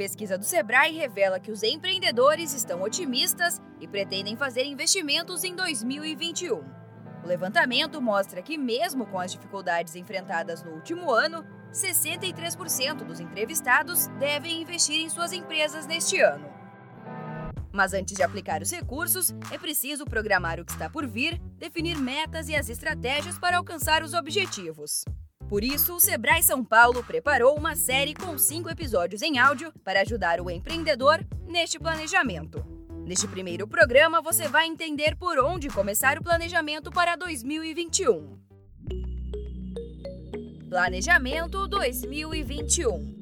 Pesquisa do Sebrae revela que os empreendedores estão otimistas e pretendem fazer investimentos em 2021. O levantamento mostra que, mesmo com as dificuldades enfrentadas no último ano, 63% dos entrevistados devem investir em suas empresas neste ano. Mas antes de aplicar os recursos, é preciso programar o que está por vir, definir metas e as estratégias para alcançar os objetivos. Por isso, o Sebrae São Paulo preparou uma série com cinco episódios em áudio para ajudar o empreendedor neste planejamento. Neste primeiro programa, você vai entender por onde começar o planejamento para 2021. Planejamento 2021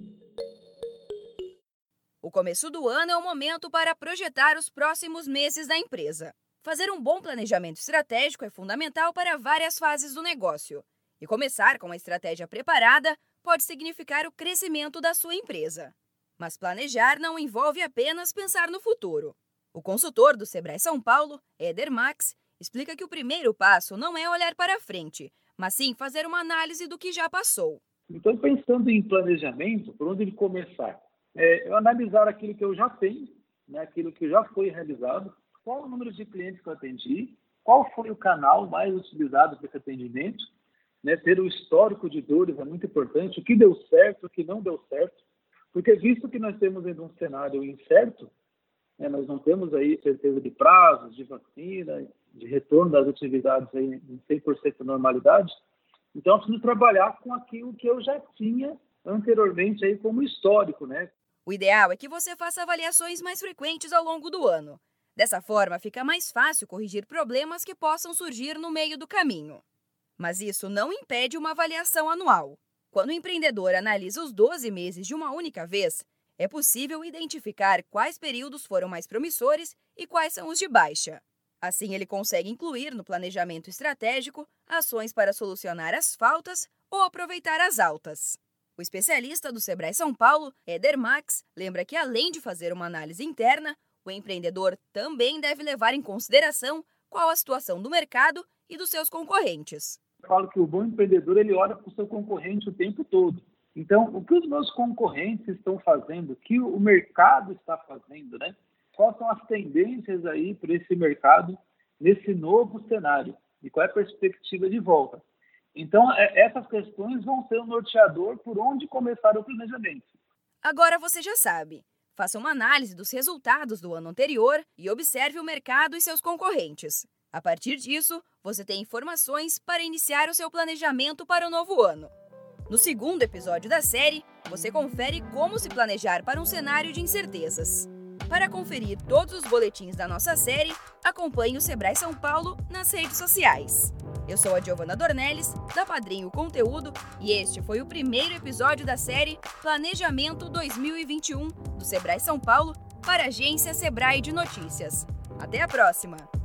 O começo do ano é o momento para projetar os próximos meses da empresa. Fazer um bom planejamento estratégico é fundamental para várias fases do negócio. E começar com uma estratégia preparada pode significar o crescimento da sua empresa. Mas planejar não envolve apenas pensar no futuro. O consultor do Sebrae São Paulo, Eder Max, explica que o primeiro passo não é olhar para frente, mas sim fazer uma análise do que já passou. Então, pensando em planejamento, por onde ele começar? É, eu analisar aquilo que eu já tenho, né, aquilo que já foi realizado, qual o número de clientes que eu atendi, qual foi o canal mais utilizado para esse atendimento, né, ter o histórico de dores é muito importante, o que deu certo, o que não deu certo, porque visto que nós temos ainda um cenário incerto, né, nós não temos aí certeza de prazos, de vacina, de retorno das atividades aí em 100% normalidade. Então, eu preciso trabalhar com aquilo que eu já tinha anteriormente aí como histórico, né? O ideal é que você faça avaliações mais frequentes ao longo do ano. Dessa forma, fica mais fácil corrigir problemas que possam surgir no meio do caminho. Mas isso não impede uma avaliação anual. Quando o empreendedor analisa os 12 meses de uma única vez, é possível identificar quais períodos foram mais promissores e quais são os de baixa. Assim, ele consegue incluir no planejamento estratégico ações para solucionar as faltas ou aproveitar as altas. O especialista do Sebrae São Paulo, Eder Max, lembra que além de fazer uma análise interna, o empreendedor também deve levar em consideração qual a situação do mercado e dos seus concorrentes. Falo que o bom empreendedor ele olha para o seu concorrente o tempo todo. Então, o que os meus concorrentes estão fazendo, o que o mercado está fazendo, né? quais são as tendências aí para esse mercado nesse novo cenário e qual é a perspectiva de volta. Então, é, essas questões vão ser o um norteador por onde começar o planejamento. Agora você já sabe. Faça uma análise dos resultados do ano anterior e observe o mercado e seus concorrentes. A partir disso, você tem informações para iniciar o seu planejamento para o novo ano. No segundo episódio da série, você confere como se planejar para um cenário de incertezas. Para conferir todos os boletins da nossa série, acompanhe o Sebrae São Paulo nas redes sociais. Eu sou a Giovana Dornelles, da Padrinho Conteúdo, e este foi o primeiro episódio da série Planejamento 2021 do Sebrae São Paulo para a agência Sebrae de Notícias. Até a próxima!